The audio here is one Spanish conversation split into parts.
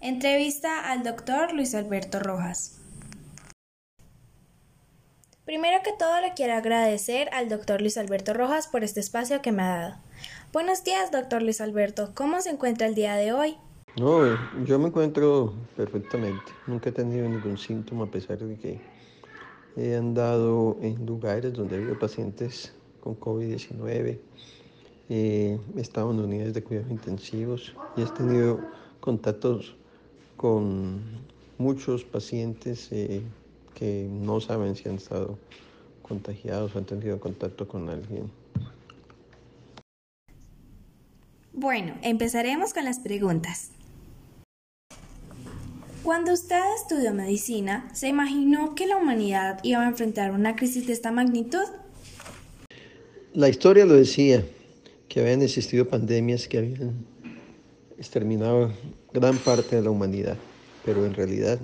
Entrevista al doctor Luis Alberto Rojas. Primero que todo le quiero agradecer al doctor Luis Alberto Rojas por este espacio que me ha dado. Buenos días, doctor Luis Alberto. ¿Cómo se encuentra el día de hoy? No, yo me encuentro perfectamente. Nunca he tenido ningún síntoma a pesar de que he andado en lugares donde ha habido pacientes con COVID-19. he estado en unidades de cuidados intensivos y he tenido contactos con muchos pacientes eh, que no saben si han estado contagiados o han tenido contacto con alguien. Bueno, empezaremos con las preguntas. Cuando usted estudió medicina, ¿se imaginó que la humanidad iba a enfrentar una crisis de esta magnitud? La historia lo decía, que habían existido pandemias que habían exterminado gran parte de la humanidad, pero en realidad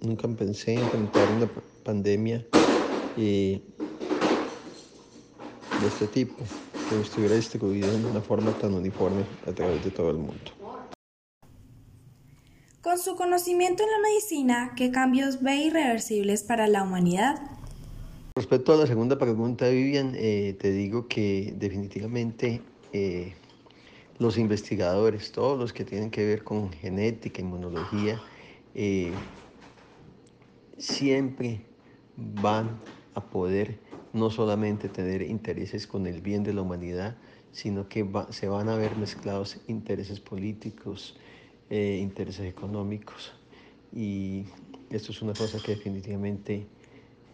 nunca pensé en enfrentar una pandemia de este tipo, que estuviera distribuida de una forma tan uniforme a través de todo el mundo. Con su conocimiento en la medicina, ¿qué cambios ve irreversibles para la humanidad? Respecto a la segunda pregunta, Vivian, eh, te digo que definitivamente eh, los investigadores, todos los que tienen que ver con genética, inmunología, eh, siempre van a poder no solamente tener intereses con el bien de la humanidad, sino que se van a ver mezclados intereses políticos, eh, intereses económicos. Y esto es una cosa que definitivamente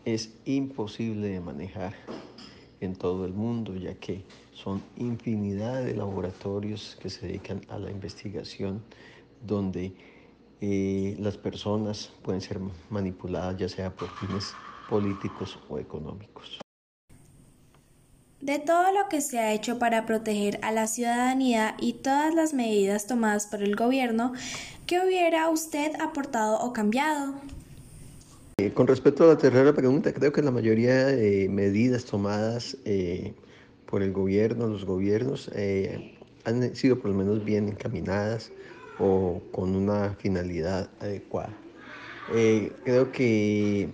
es imposible de manejar en todo el mundo, ya que son infinidad de laboratorios que se dedican a la investigación donde eh, las personas pueden ser manipuladas ya sea por fines políticos o económicos. De todo lo que se ha hecho para proteger a la ciudadanía y todas las medidas tomadas por el gobierno, ¿qué hubiera usted aportado o cambiado? Eh, con respecto a la tercera pregunta, creo que la mayoría de medidas tomadas eh, por el gobierno, los gobiernos, eh, han sido por lo menos bien encaminadas o con una finalidad adecuada. creo que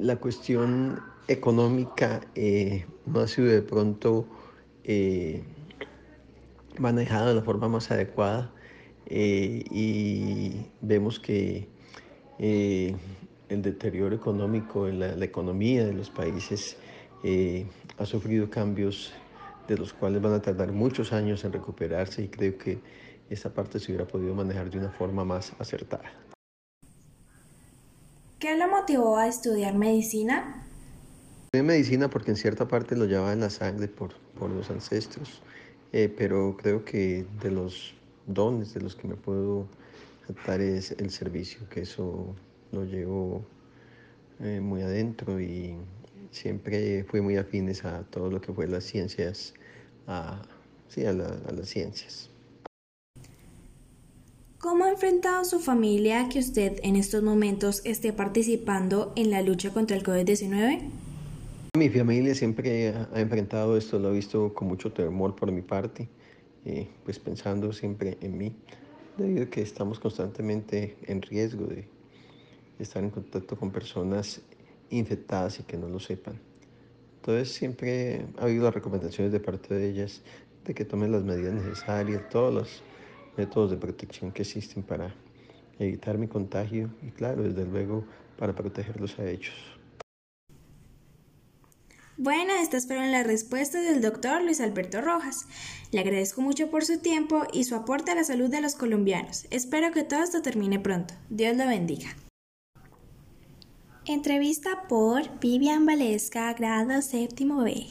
la cuestión económica no ha sido de pronto manejada de la forma más adecuada y vemos que el deterioro económico en la, economía de los países eh, ha sufrido cambios de los cuales van a tardar muchos años en recuperarse y creo que esa parte se hubiera podido manejar de una forma más acertada. ¿Qué lo motivó a estudiar medicina? Estudié medicina porque en cierta parte lo llevaba en la sangre por, por los ancestros, eh, pero creo que de los dones de los que me puedo tratar es el servicio, que eso lo llevo eh, muy adentro y siempre fui muy afines a todo lo que fue las ciencias, a, sí, a, a las ciencias. ¿Cómo ha enfrentado su familia que usted en estos momentos esté participando en la lucha contra el COVID-19? Mi familia siempre ha enfrentado esto, lo ha visto con mucho temor por mi parte, eh, pues pensando siempre en mí, debido a que estamos constantemente en riesgo de estar en contacto con personas infectadas y que no lo sepan. Entonces siempre ha habido las recomendaciones de parte de ellas de que tomen las medidas necesarias, todos los métodos de protección que existen para evitar mi contagio y claro, desde luego para protegerlos a ellos. Bueno, estas fueron las respuestas del doctor Luis Alberto Rojas. Le agradezco mucho por su tiempo y su aporte a la salud de los colombianos. Espero que todo esto termine pronto. Dios lo bendiga. Entrevista por Vivian Valesca, grado séptimo B.